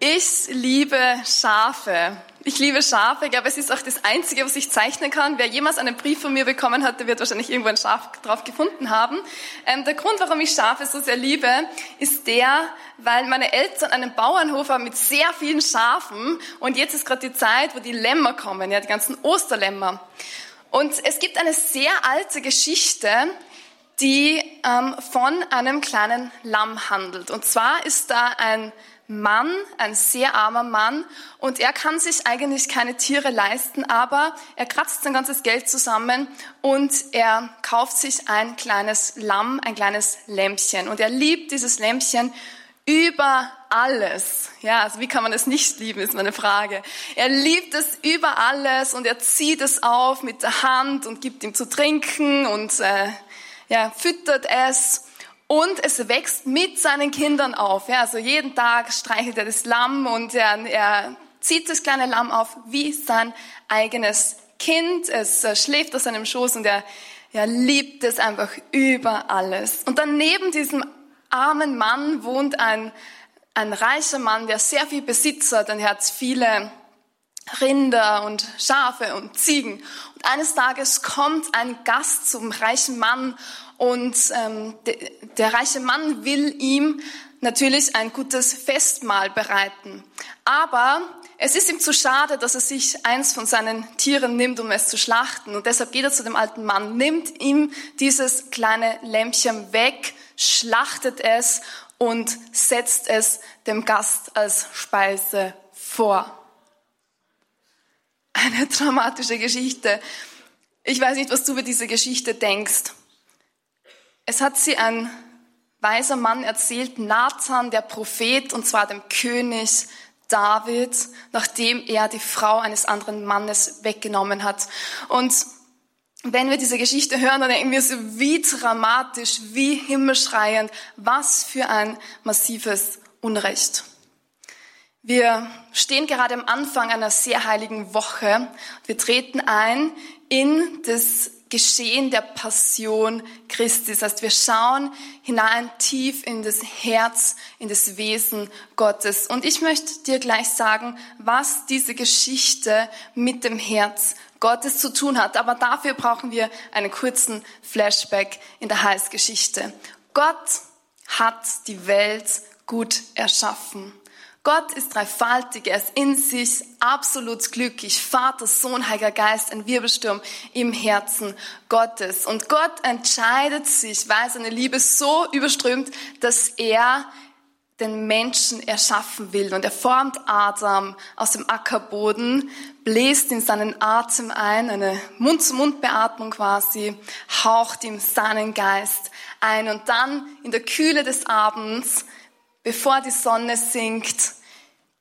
Ich liebe Schafe. Ich liebe Schafe. Ich glaube, es ist auch das Einzige, was ich zeichnen kann. Wer jemals einen Brief von mir bekommen hat, der wird wahrscheinlich irgendwo ein Schaf drauf gefunden haben. Ähm, der Grund, warum ich Schafe so sehr liebe, ist der, weil meine Eltern einen Bauernhof haben mit sehr vielen Schafen. Und jetzt ist gerade die Zeit, wo die Lämmer kommen, ja, die ganzen Osterlämmer. Und es gibt eine sehr alte Geschichte, die ähm, von einem kleinen Lamm handelt. Und zwar ist da ein Mann, ein sehr armer Mann, und er kann sich eigentlich keine Tiere leisten, aber er kratzt sein ganzes Geld zusammen und er kauft sich ein kleines Lamm, ein kleines Lämpchen. Und er liebt dieses Lämpchen über alles. Ja, also wie kann man es nicht lieben, ist meine Frage. Er liebt es über alles und er zieht es auf mit der Hand und gibt ihm zu trinken und äh, ja, füttert es und es wächst mit seinen Kindern auf. Ja, also jeden Tag streichelt er das Lamm und er, er zieht das kleine Lamm auf wie sein eigenes Kind. Es äh, schläft auf seinem Schoß und er, er liebt es einfach über alles. Und dann neben diesem armen Mann wohnt ein, ein reicher Mann, der sehr viel Besitz hat und er hat viele Rinder und Schafe und Ziegen. Und eines Tages kommt ein Gast zum reichen Mann und ähm, de, der reiche Mann will ihm natürlich ein gutes Festmahl bereiten. Aber es ist ihm zu schade, dass er sich eins von seinen Tieren nimmt, um es zu schlachten. Und deshalb geht er zu dem alten Mann, nimmt ihm dieses kleine Lämpchen weg, schlachtet es und setzt es dem Gast als Speise vor. Eine dramatische Geschichte. Ich weiß nicht, was du über diese Geschichte denkst. Es hat sie ein weiser Mann erzählt, Nathan, der Prophet, und zwar dem König David, nachdem er die Frau eines anderen Mannes weggenommen hat. Und wenn wir diese Geschichte hören, dann denken wir so, wie dramatisch, wie himmelschreiend, was für ein massives Unrecht. Wir stehen gerade am Anfang einer sehr heiligen Woche. Wir treten ein in das Geschehen der Passion Christi. Das heißt, wir schauen hinein tief in das Herz, in das Wesen Gottes. Und ich möchte dir gleich sagen, was diese Geschichte mit dem Herz Gottes zu tun hat. Aber dafür brauchen wir einen kurzen Flashback in der Heilsgeschichte. Gott hat die Welt gut erschaffen. Gott ist dreifaltig, er ist in sich absolut glücklich. Vater, Sohn, Heiliger Geist, ein Wirbelsturm im Herzen Gottes. Und Gott entscheidet sich, weil seine Liebe so überströmt, dass er den Menschen erschaffen will. Und er formt Adam aus dem Ackerboden, bläst in seinen Atem ein, eine Mund-zu-Mund-Beatmung quasi, haucht ihm seinen Geist ein. Und dann in der Kühle des Abends, bevor die Sonne sinkt,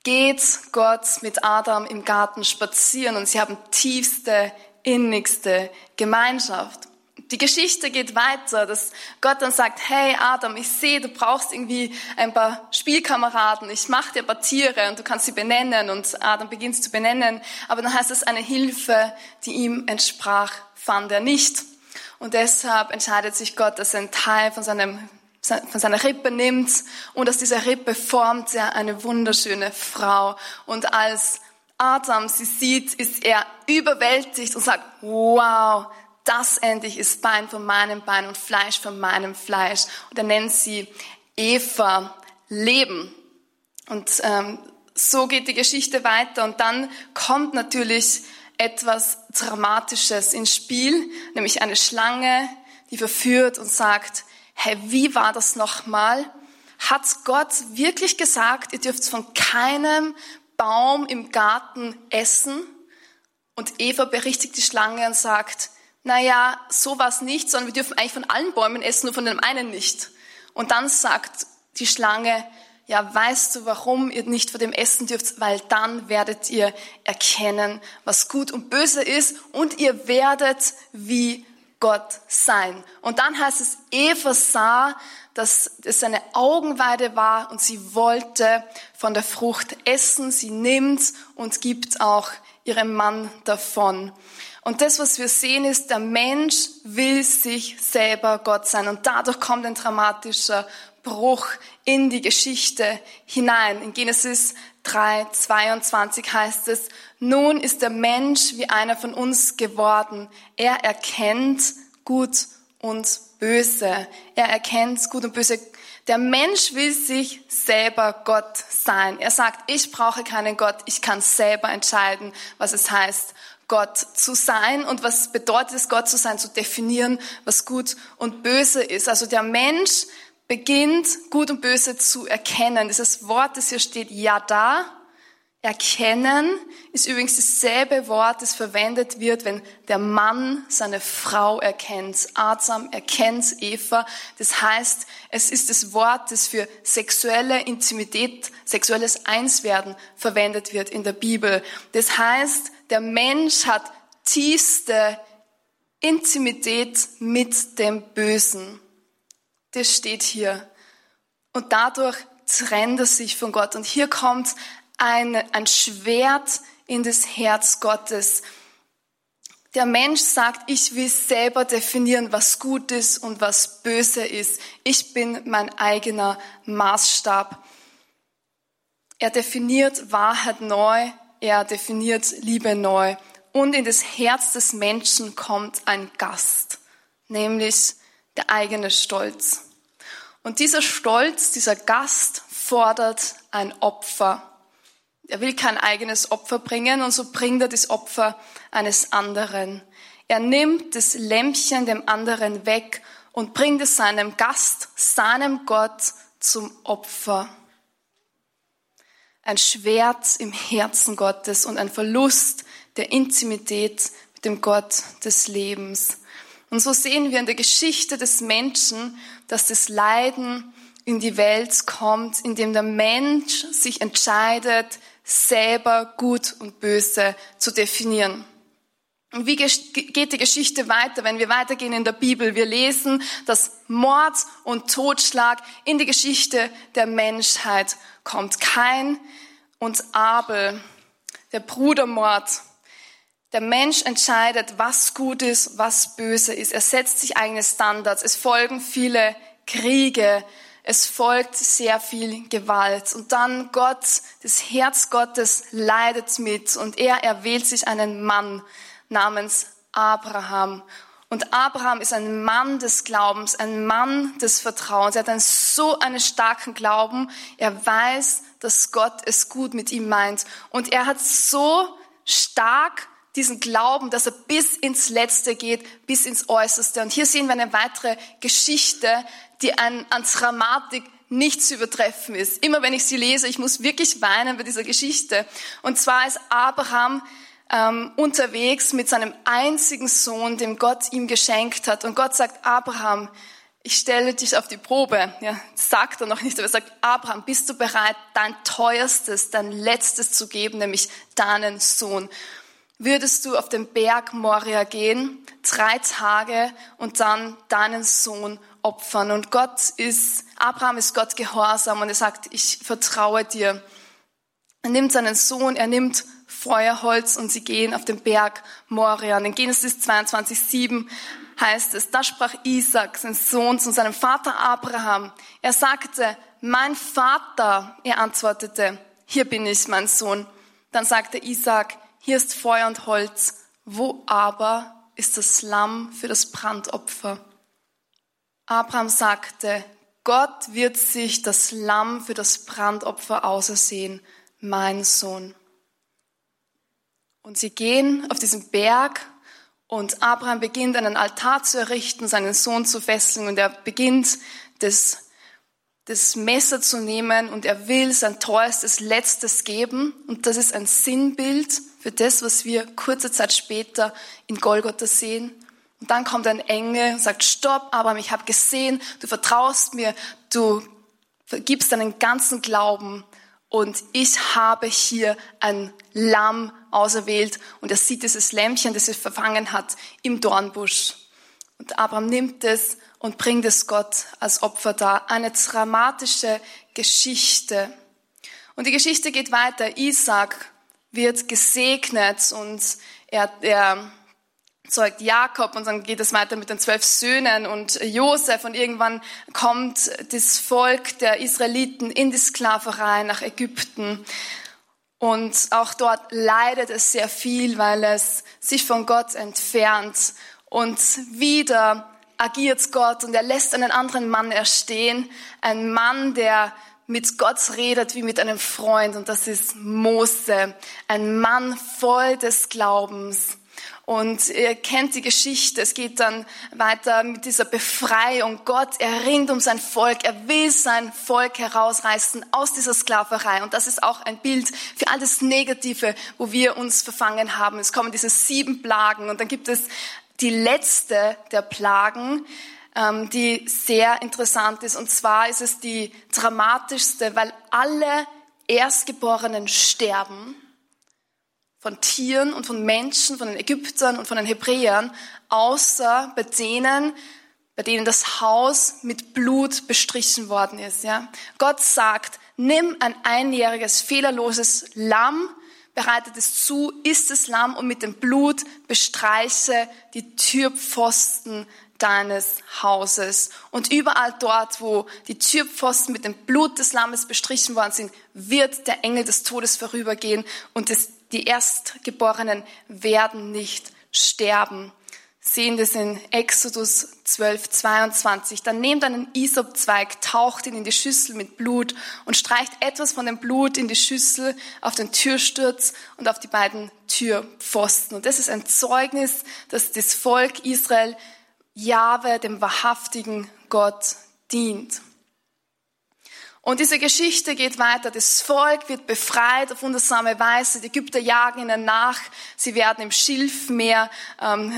geht Gott mit Adam im Garten spazieren und sie haben tiefste, innigste Gemeinschaft. Die Geschichte geht weiter, dass Gott dann sagt, hey Adam, ich sehe, du brauchst irgendwie ein paar Spielkameraden, ich mache dir ein paar Tiere und du kannst sie benennen und Adam beginnt zu benennen, aber dann heißt es, eine Hilfe, die ihm entsprach, fand er nicht. Und deshalb entscheidet sich Gott, dass er einen Teil von seinem von seiner Rippe nimmt und aus dieser Rippe formt er eine wunderschöne Frau. Und als Adam sie sieht, ist er überwältigt und sagt, wow, das endlich ist Bein von meinem Bein und Fleisch von meinem Fleisch. Und er nennt sie Eva Leben. Und ähm, so geht die Geschichte weiter. Und dann kommt natürlich etwas Dramatisches ins Spiel, nämlich eine Schlange, die verführt und sagt, hey, wie war das nochmal? Hat Gott wirklich gesagt, ihr dürft von keinem Baum im Garten essen? Und Eva berichtigt die Schlange und sagt, naja, so war nicht, sondern wir dürfen eigentlich von allen Bäumen essen, nur von dem einen nicht. Und dann sagt die Schlange, ja, weißt du, warum ihr nicht von dem essen dürft? Weil dann werdet ihr erkennen, was gut und böse ist und ihr werdet wie Gott sein. Und dann heißt es, Eva sah, dass es eine Augenweide war und sie wollte von der Frucht essen. Sie nimmt und gibt auch ihrem Mann davon. Und das, was wir sehen, ist, der Mensch will sich selber Gott sein. Und dadurch kommt ein dramatischer Bruch in die Geschichte hinein. In Genesis 3, 22 heißt es, nun ist der Mensch wie einer von uns geworden. Er erkennt gut und böse. Er erkennt gut und böse. Der Mensch will sich selber Gott sein. Er sagt, ich brauche keinen Gott, ich kann selber entscheiden, was es heißt, Gott zu sein und was bedeutet es, Gott zu sein, zu definieren, was gut und böse ist. Also der Mensch beginnt, gut und böse zu erkennen. Dieses Wort, das hier steht, ja da, Erkennen ist übrigens dasselbe Wort, das verwendet wird, wenn der Mann seine Frau erkennt. Adam erkennt Eva. Das heißt, es ist das Wort, das für sexuelle Intimität, sexuelles Einswerden verwendet wird in der Bibel. Das heißt, der Mensch hat tiefste Intimität mit dem Bösen. Das steht hier. Und dadurch trennt er sich von Gott. Und hier kommt ein, ein Schwert in das Herz Gottes. Der Mensch sagt, ich will selber definieren, was gut ist und was böse ist. Ich bin mein eigener Maßstab. Er definiert Wahrheit neu, er definiert Liebe neu. Und in das Herz des Menschen kommt ein Gast, nämlich der eigene Stolz. Und dieser Stolz, dieser Gast fordert ein Opfer. Er will kein eigenes Opfer bringen und so bringt er das Opfer eines anderen. Er nimmt das Lämpchen dem anderen weg und bringt es seinem Gast, seinem Gott zum Opfer. Ein Schwert im Herzen Gottes und ein Verlust der Intimität mit dem Gott des Lebens. Und so sehen wir in der Geschichte des Menschen, dass das Leiden in die Welt kommt, indem der Mensch sich entscheidet, selber gut und böse zu definieren. Und wie geht die Geschichte weiter, wenn wir weitergehen in der Bibel? Wir lesen, dass Mord und Totschlag in die Geschichte der Menschheit kommt. Kain und Abel, der Brudermord. Der Mensch entscheidet, was gut ist, was böse ist. Er setzt sich eigene Standards. Es folgen viele Kriege, es folgt sehr viel Gewalt. Und dann Gott, das Herz Gottes leidet mit und er erwählt sich einen Mann namens Abraham. Und Abraham ist ein Mann des Glaubens, ein Mann des Vertrauens. Er hat einen, so einen starken Glauben. Er weiß, dass Gott es gut mit ihm meint. Und er hat so stark diesen Glauben, dass er bis ins Letzte geht, bis ins Äußerste. Und hier sehen wir eine weitere Geschichte, die an, an Dramatik nicht zu übertreffen ist. Immer wenn ich sie lese, ich muss wirklich weinen bei dieser Geschichte. Und zwar ist Abraham ähm, unterwegs mit seinem einzigen Sohn, dem Gott ihm geschenkt hat. Und Gott sagt, Abraham, ich stelle dich auf die Probe. Ja, sagt er noch nicht, aber er sagt, Abraham, bist du bereit, dein teuerstes, dein letztes zu geben, nämlich deinen Sohn? Würdest du auf den Berg Moria gehen, drei Tage und dann deinen Sohn opfern. Und Gott ist, Abraham ist Gott gehorsam und er sagt, ich vertraue dir. Er nimmt seinen Sohn, er nimmt Feuerholz und sie gehen auf den Berg Moria. Und in Genesis 22, 7 heißt es, da sprach Isaac, sein Sohn, zu seinem Vater Abraham. Er sagte, mein Vater, er antwortete, hier bin ich, mein Sohn. Dann sagte Isaac, hier ist Feuer und Holz, wo aber ist das Lamm für das Brandopfer? Abraham sagte, Gott wird sich das Lamm für das Brandopfer ausersehen, mein Sohn. Und sie gehen auf diesen Berg und Abraham beginnt einen Altar zu errichten, seinen Sohn zu fesseln und er beginnt das, das Messer zu nehmen und er will sein teuerstes Letztes geben. Und das ist ein Sinnbild für das, was wir kurze Zeit später in Golgotha sehen. Und dann kommt ein Engel und sagt, stopp, Abraham, ich habe gesehen, du vertraust mir, du gibst deinen ganzen Glauben und ich habe hier ein Lamm auserwählt und er sieht dieses Lämmchen, das er verfangen hat im Dornbusch. Und Abraham nimmt es und bringt es Gott als Opfer dar. Eine dramatische Geschichte. Und die Geschichte geht weiter. Isaac wird gesegnet und er, er zeugt Jakob und dann geht es weiter mit den zwölf Söhnen und Josef und irgendwann kommt das Volk der Israeliten in die Sklaverei nach Ägypten und auch dort leidet es sehr viel, weil es sich von Gott entfernt und wieder agiert Gott und er lässt einen anderen Mann erstehen, ein Mann, der mit Gott redet wie mit einem Freund und das ist Mose, ein Mann voll des Glaubens. Und ihr kennt die Geschichte. Es geht dann weiter mit dieser Befreiung. Gott, er ringt um sein Volk. Er will sein Volk herausreißen aus dieser Sklaverei. Und das ist auch ein Bild für all das Negative, wo wir uns verfangen haben. Es kommen diese sieben Plagen und dann gibt es die letzte der Plagen, ähm, die sehr interessant ist. Und zwar ist es die dramatischste, weil alle Erstgeborenen sterben von Tieren und von Menschen, von den Ägyptern und von den Hebräern, außer bei denen, bei denen das Haus mit Blut bestrichen worden ist. Ja? Gott sagt, nimm ein einjähriges, fehlerloses Lamm, bereitet es zu, isst das Lamm und mit dem Blut bestreiche die Türpfosten deines Hauses. Und überall dort, wo die Türpfosten mit dem Blut des Lammes bestrichen worden sind, wird der Engel des Todes vorübergehen und das die Erstgeborenen werden nicht sterben. Sehen das in Exodus 12, 22. Dann nehmt einen Isopzweig, taucht ihn in die Schüssel mit Blut und streicht etwas von dem Blut in die Schüssel auf den Türsturz und auf die beiden Türpfosten. Und das ist ein Zeugnis, dass das Volk Israel Jahwe, dem wahrhaftigen Gott, dient. Und diese Geschichte geht weiter. Das Volk wird befreit auf wundersame Weise. Die Ägypter jagen ihnen nach. Sie werden im Schilfmeer ähm,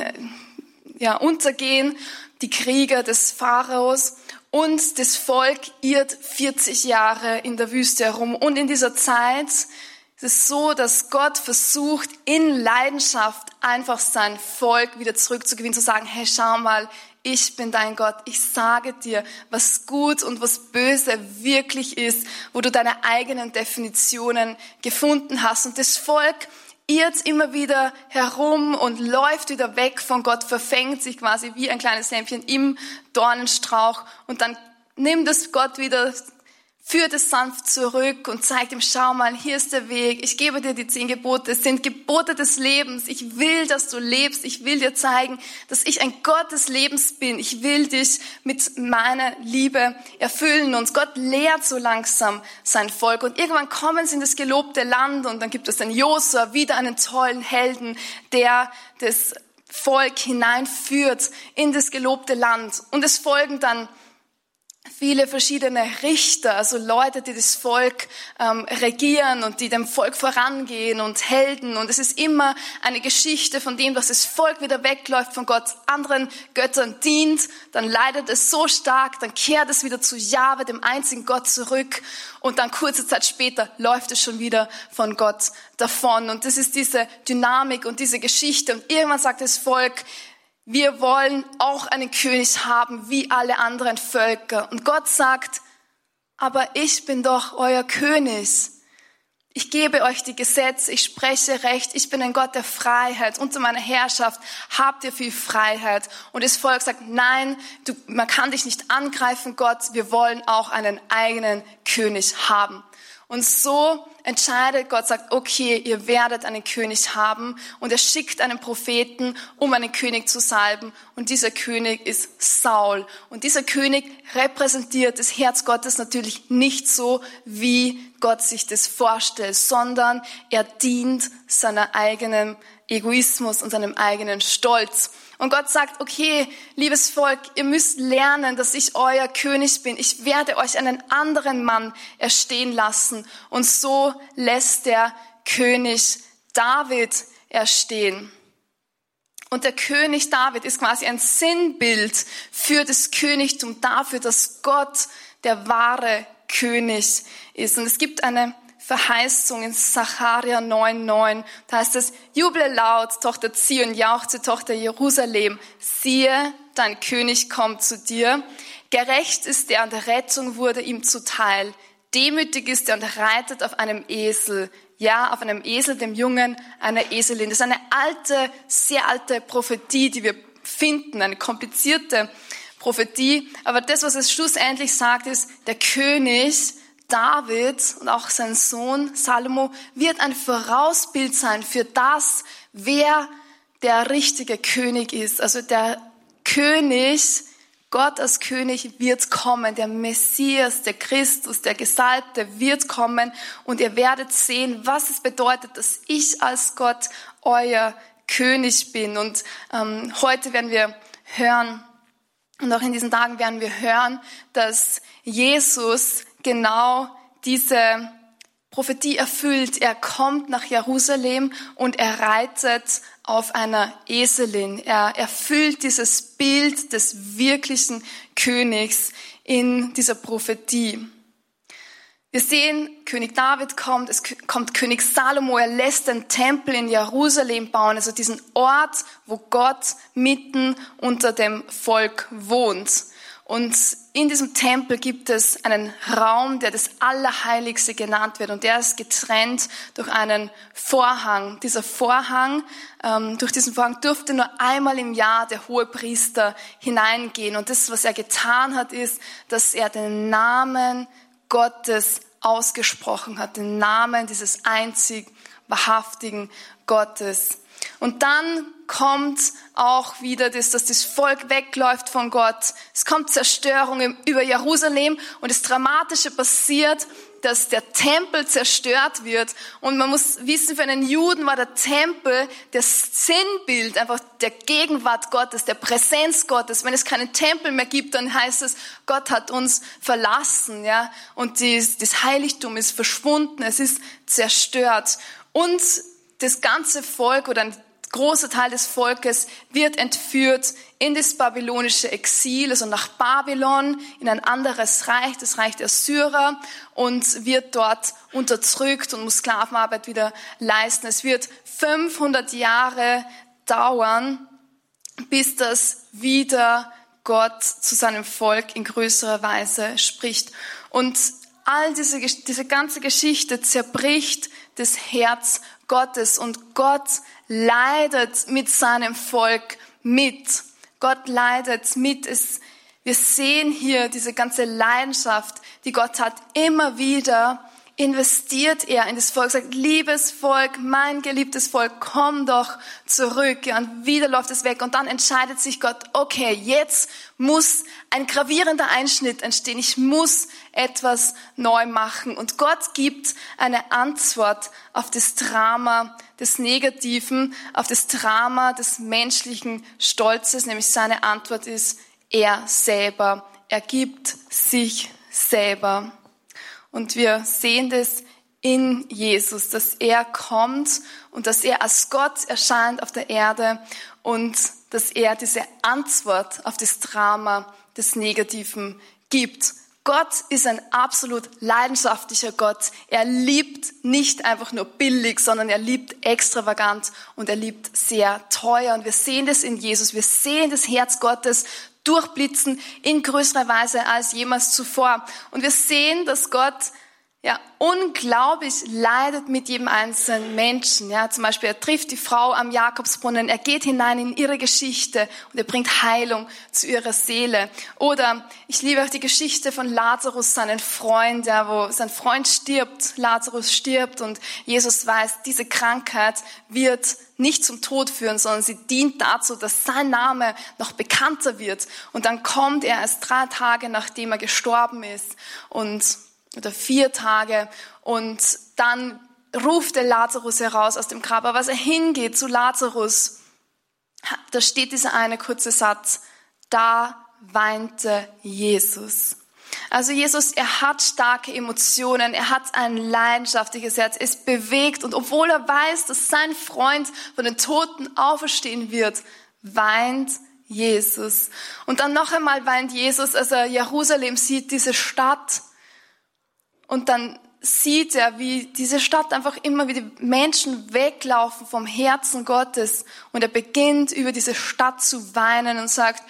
ja, untergehen. Die Krieger des Pharaos. Und das Volk irrt 40 Jahre in der Wüste herum. Und in dieser Zeit ist es so, dass Gott versucht, in Leidenschaft einfach sein Volk wieder zurückzugewinnen, zu sagen, hey, schau mal, ich bin dein Gott. Ich sage dir, was gut und was böse wirklich ist, wo du deine eigenen Definitionen gefunden hast. Und das Volk irrt immer wieder herum und läuft wieder weg von Gott, verfängt sich quasi wie ein kleines Lämpchen im Dornenstrauch. Und dann nimmt es Gott wieder führt es sanft zurück und zeigt ihm, schau mal, hier ist der Weg, ich gebe dir die zehn Gebote, es sind Gebote des Lebens, ich will, dass du lebst, ich will dir zeigen, dass ich ein Gott des Lebens bin, ich will dich mit meiner Liebe erfüllen. Und Gott lehrt so langsam sein Volk. Und irgendwann kommen sie in das gelobte Land und dann gibt es den Josua, wieder einen tollen Helden, der das Volk hineinführt in das gelobte Land. Und es folgen dann viele verschiedene Richter, also Leute, die das Volk ähm, regieren und die dem Volk vorangehen und Helden. Und es ist immer eine Geschichte von dem, dass das Volk wieder wegläuft von Gott, anderen Göttern dient, dann leidet es so stark, dann kehrt es wieder zu Jahwe, dem einzigen Gott, zurück. Und dann kurze Zeit später läuft es schon wieder von Gott davon. Und das ist diese Dynamik und diese Geschichte. Und irgendwann sagt das Volk, wir wollen auch einen König haben wie alle anderen Völker. Und Gott sagt, aber ich bin doch euer König. Ich gebe euch die Gesetze, ich spreche Recht, ich bin ein Gott der Freiheit. Unter meiner Herrschaft habt ihr viel Freiheit. Und das Volk sagt, nein, du, man kann dich nicht angreifen, Gott, wir wollen auch einen eigenen König haben. Und so entscheidet Gott, sagt, okay, ihr werdet einen König haben. Und er schickt einen Propheten, um einen König zu salben. Und dieser König ist Saul. Und dieser König repräsentiert das Herz Gottes natürlich nicht so, wie Gott sich das vorstellt, sondern er dient seiner eigenen Egoismus und seinem eigenen Stolz. Und Gott sagt, okay, liebes Volk, ihr müsst lernen, dass ich euer König bin. Ich werde euch einen anderen Mann erstehen lassen. Und so lässt der König David erstehen. Und der König David ist quasi ein Sinnbild für das Königtum, dafür, dass Gott der wahre König ist. Und es gibt eine Verheißung in Sacharia 9,9. Da heißt es, juble laut, Tochter Zion, jauchze, Tochter Jerusalem. Siehe, dein König kommt zu dir. Gerecht ist der an der Rettung wurde ihm zuteil. demütig ist er und reitet auf einem Esel. Ja, auf einem Esel, dem Jungen einer Eselin. Das ist eine alte, sehr alte Prophetie, die wir finden, eine komplizierte Prophetie. Aber das, was es schlussendlich sagt, ist, der König David und auch sein Sohn Salomo wird ein Vorausbild sein für das, wer der richtige König ist. Also der König, Gott als König wird kommen, der Messias, der Christus, der Gesalbte wird kommen und ihr werdet sehen, was es bedeutet, dass ich als Gott euer König bin. Und ähm, heute werden wir hören, und auch in diesen Tagen werden wir hören, dass Jesus genau diese Prophetie erfüllt. Er kommt nach Jerusalem und er reitet auf einer Eselin. Er erfüllt dieses Bild des wirklichen Königs in dieser Prophetie. Wir sehen, König David kommt, es kommt König Salomo, er lässt den Tempel in Jerusalem bauen, also diesen Ort, wo Gott mitten unter dem Volk wohnt. Und in diesem Tempel gibt es einen Raum, der das Allerheiligste genannt wird. Und der ist getrennt durch einen Vorhang. Dieser Vorhang, ähm, durch diesen Vorhang durfte nur einmal im Jahr der hohe Priester hineingehen. Und das, was er getan hat, ist, dass er den Namen Gottes ausgesprochen hat, den Namen dieses einzig wahrhaftigen Gottes. Und dann kommt auch wieder das, dass das Volk wegläuft von Gott. Es kommt Zerstörung über Jerusalem und das Dramatische passiert, dass der Tempel zerstört wird. Und man muss wissen, für einen Juden war der Tempel das Sinnbild einfach der Gegenwart Gottes, der Präsenz Gottes. Wenn es keinen Tempel mehr gibt, dann heißt es, Gott hat uns verlassen, ja. Und das, Heiligtum ist verschwunden, es ist zerstört. Und das ganze Volk oder ein großer Teil des Volkes wird entführt in das babylonische Exil, also nach Babylon, in ein anderes Reich, das Reich der Syrer, und wird dort unterdrückt und muss Sklavenarbeit wieder leisten. Es wird 500 Jahre dauern, bis das wieder Gott zu seinem Volk in größerer Weise spricht. Und all diese, diese ganze Geschichte zerbricht das Herz Gottes und Gott leidet mit seinem Volk mit. Gott leidet mit. Es, wir sehen hier diese ganze Leidenschaft, die Gott hat. Immer wieder investiert er in das Volk, sagt, liebes Volk, mein geliebtes Volk, komm doch zurück. Und wieder läuft es weg. Und dann entscheidet sich Gott, okay, jetzt muss ein gravierender Einschnitt entstehen. Ich muss etwas neu machen. Und Gott gibt eine Antwort auf das Drama des Negativen, auf das Drama des menschlichen Stolzes, nämlich seine Antwort ist, er selber. Er gibt sich selber. Und wir sehen das in Jesus, dass er kommt und dass er als Gott erscheint auf der Erde und dass er diese Antwort auf das Drama des Negativen gibt. Gott ist ein absolut leidenschaftlicher Gott. Er liebt nicht einfach nur billig, sondern er liebt extravagant und er liebt sehr teuer. Und wir sehen das in Jesus. Wir sehen das Herz Gottes durchblitzen in größerer Weise als jemals zuvor. Und wir sehen, dass Gott ja, unglaublich leidet mit jedem einzelnen Menschen. Ja, zum Beispiel, er trifft die Frau am Jakobsbrunnen, er geht hinein in ihre Geschichte und er bringt Heilung zu ihrer Seele. Oder ich liebe auch die Geschichte von Lazarus, seinen Freund, ja, wo sein Freund stirbt, Lazarus stirbt und Jesus weiß, diese Krankheit wird nicht zum Tod führen, sondern sie dient dazu, dass sein Name noch bekannter wird. Und dann kommt er erst drei Tage, nachdem er gestorben ist und oder vier Tage und dann ruft der Lazarus heraus aus dem Grab. Aber als er hingeht zu Lazarus, da steht dieser eine kurze Satz, da weinte Jesus. Also Jesus, er hat starke Emotionen, er hat ein leidenschaftliches Herz, es bewegt und obwohl er weiß, dass sein Freund von den Toten auferstehen wird, weint Jesus. Und dann noch einmal weint Jesus, als er Jerusalem sieht, diese Stadt, und dann sieht er, wie diese Stadt einfach immer wie die Menschen weglaufen vom Herzen Gottes. Und er beginnt über diese Stadt zu weinen und sagt,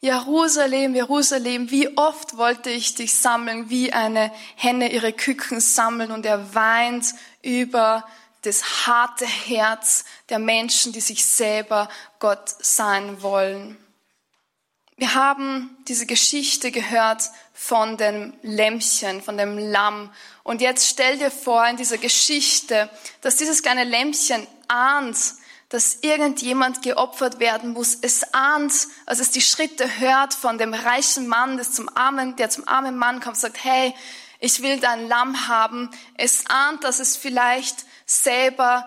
Jerusalem, Jerusalem, wie oft wollte ich dich sammeln, wie eine Henne ihre Küken sammeln und er weint über das harte Herz der Menschen, die sich selber Gott sein wollen. Wir haben diese Geschichte gehört von dem Lämmchen, von dem Lamm. Und jetzt stell dir vor in dieser Geschichte, dass dieses kleine Lämmchen ahnt, dass irgendjemand geopfert werden muss. Es ahnt, als es die Schritte hört von dem reichen Mann, der zum armen, der zum armen Mann kommt, sagt, hey, ich will dein Lamm haben. Es ahnt, dass es vielleicht selber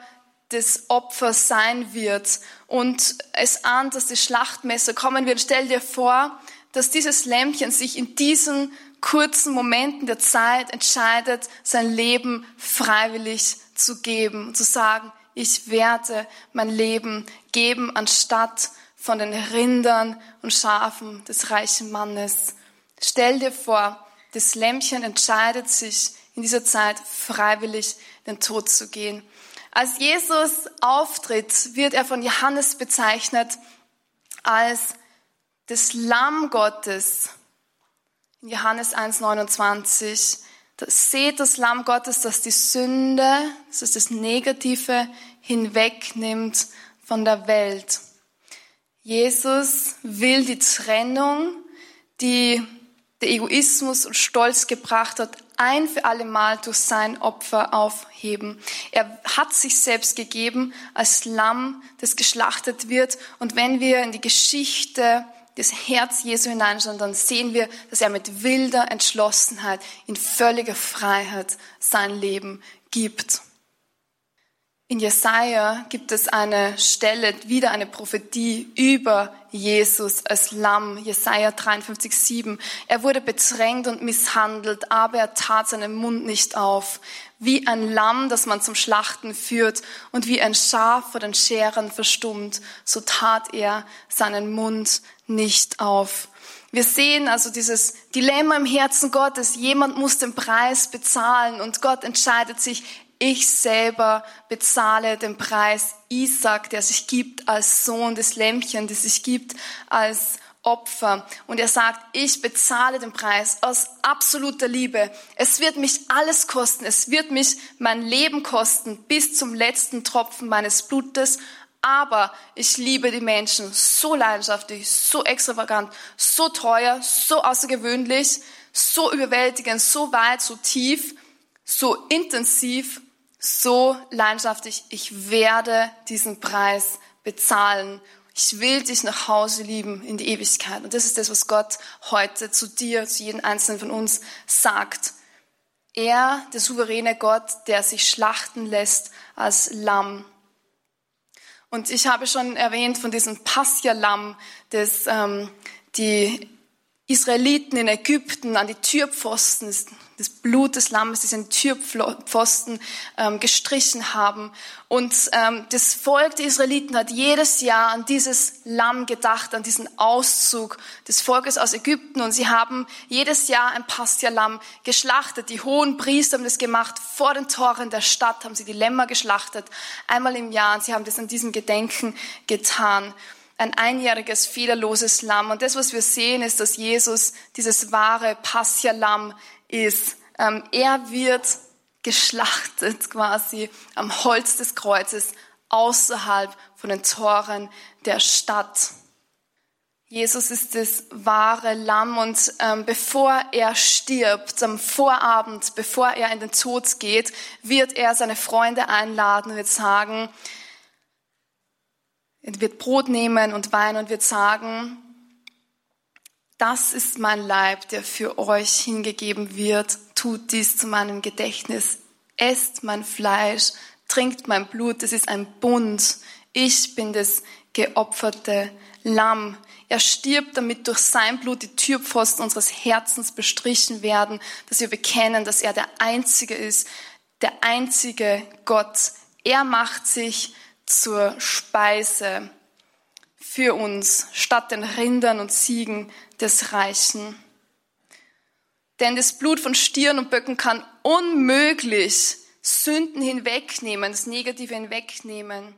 das Opfer sein wird und es ahnt, dass das Schlachtmesser kommen wird. Stell dir vor, dass dieses Lämmchen sich in diesen kurzen Momenten der Zeit entscheidet, sein Leben freiwillig zu geben und zu sagen, ich werde mein Leben geben, anstatt von den Rindern und Schafen des reichen Mannes. Stell dir vor, das Lämmchen entscheidet sich in dieser Zeit freiwillig den Tod zu gehen. Als Jesus auftritt, wird er von Johannes bezeichnet als das Lamm Gottes. In Johannes 1,29. Seht das Lamm Gottes, das die Sünde, das ist das Negative, hinwegnimmt von der Welt. Jesus will die Trennung, die der Egoismus und Stolz gebracht hat, ein für alle Mal durch sein Opfer aufheben. Er hat sich selbst gegeben als Lamm, das geschlachtet wird. Und wenn wir in die Geschichte des Herz Jesu hineinschauen, dann sehen wir, dass er mit wilder Entschlossenheit in völliger Freiheit sein Leben gibt. In Jesaja gibt es eine Stelle, wieder eine Prophetie über Jesus als Lamm. Jesaja 53, 7. Er wurde bedrängt und misshandelt, aber er tat seinen Mund nicht auf. Wie ein Lamm, das man zum Schlachten führt und wie ein Schaf vor den Scheren verstummt, so tat er seinen Mund nicht auf. Wir sehen also dieses Dilemma im Herzen Gottes. Jemand muss den Preis bezahlen und Gott entscheidet sich, ich selber bezahle den Preis. Isaac, der sich gibt als Sohn des Lämmchen, der sich gibt als Opfer. Und er sagt, ich bezahle den Preis aus absoluter Liebe. Es wird mich alles kosten. Es wird mich mein Leben kosten bis zum letzten Tropfen meines Blutes. Aber ich liebe die Menschen so leidenschaftlich, so extravagant, so teuer, so außergewöhnlich, so überwältigend, so weit, so tief, so intensiv so leidenschaftlich, ich werde diesen Preis bezahlen. Ich will dich nach Hause lieben in die Ewigkeit. Und das ist das, was Gott heute zu dir, zu jedem Einzelnen von uns sagt. Er, der souveräne Gott, der sich schlachten lässt als Lamm. Und ich habe schon erwähnt von diesem Passia-Lamm, das ähm, die Israeliten in Ägypten an die Türpfosten das Blut des Lammes, diesen Türpfosten ähm, gestrichen haben. Und ähm, das Volk der Israeliten hat jedes Jahr an dieses Lamm gedacht, an diesen Auszug des Volkes aus Ägypten. Und sie haben jedes Jahr ein Pastia-Lamm geschlachtet. Die hohen Priester haben das gemacht. Vor den Toren der Stadt haben sie die Lämmer geschlachtet. Einmal im Jahr. Und sie haben das an diesem Gedenken getan ein einjähriges, fehlerloses Lamm. Und das, was wir sehen, ist, dass Jesus dieses wahre Passia-Lamm ist. Ähm, er wird geschlachtet quasi am Holz des Kreuzes außerhalb von den Toren der Stadt. Jesus ist das wahre Lamm und ähm, bevor er stirbt, am Vorabend, bevor er in den Tod geht, wird er seine Freunde einladen und wird sagen, wird Brot nehmen und Wein und wird sagen, das ist mein Leib, der für euch hingegeben wird. Tut dies zu meinem Gedächtnis. Esst mein Fleisch, trinkt mein Blut. Das ist ein Bund. Ich bin das geopferte Lamm. Er stirbt, damit durch sein Blut die Türpfosten unseres Herzens bestrichen werden, dass wir bekennen, dass er der Einzige ist, der einzige Gott. Er macht sich zur Speise für uns statt den Rindern und Ziegen des Reichen. Denn das Blut von Stieren und Böcken kann unmöglich Sünden hinwegnehmen, das Negative hinwegnehmen.